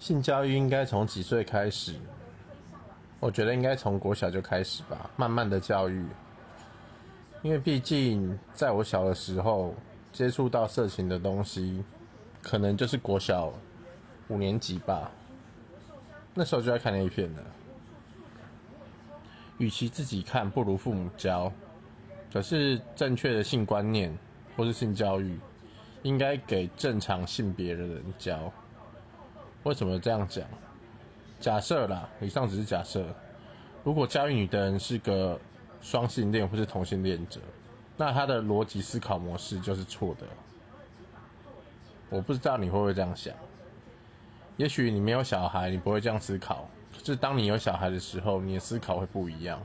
性教育应该从几岁开始？我觉得应该从国小就开始吧，慢慢的教育。因为毕竟在我小的时候接触到色情的东西，可能就是国小五年级吧。那时候就在看那一片了。与其自己看，不如父母教。可是正确的性观念或是性教育，应该给正常性别的人教。为什么这样讲？假设啦，以上只是假设。如果教育你的人是个双性恋或是同性恋者，那他的逻辑思考模式就是错的。我不知道你会不会这样想。也许你没有小孩，你不会这样思考。可是当你有小孩的时候，你的思考会不一样。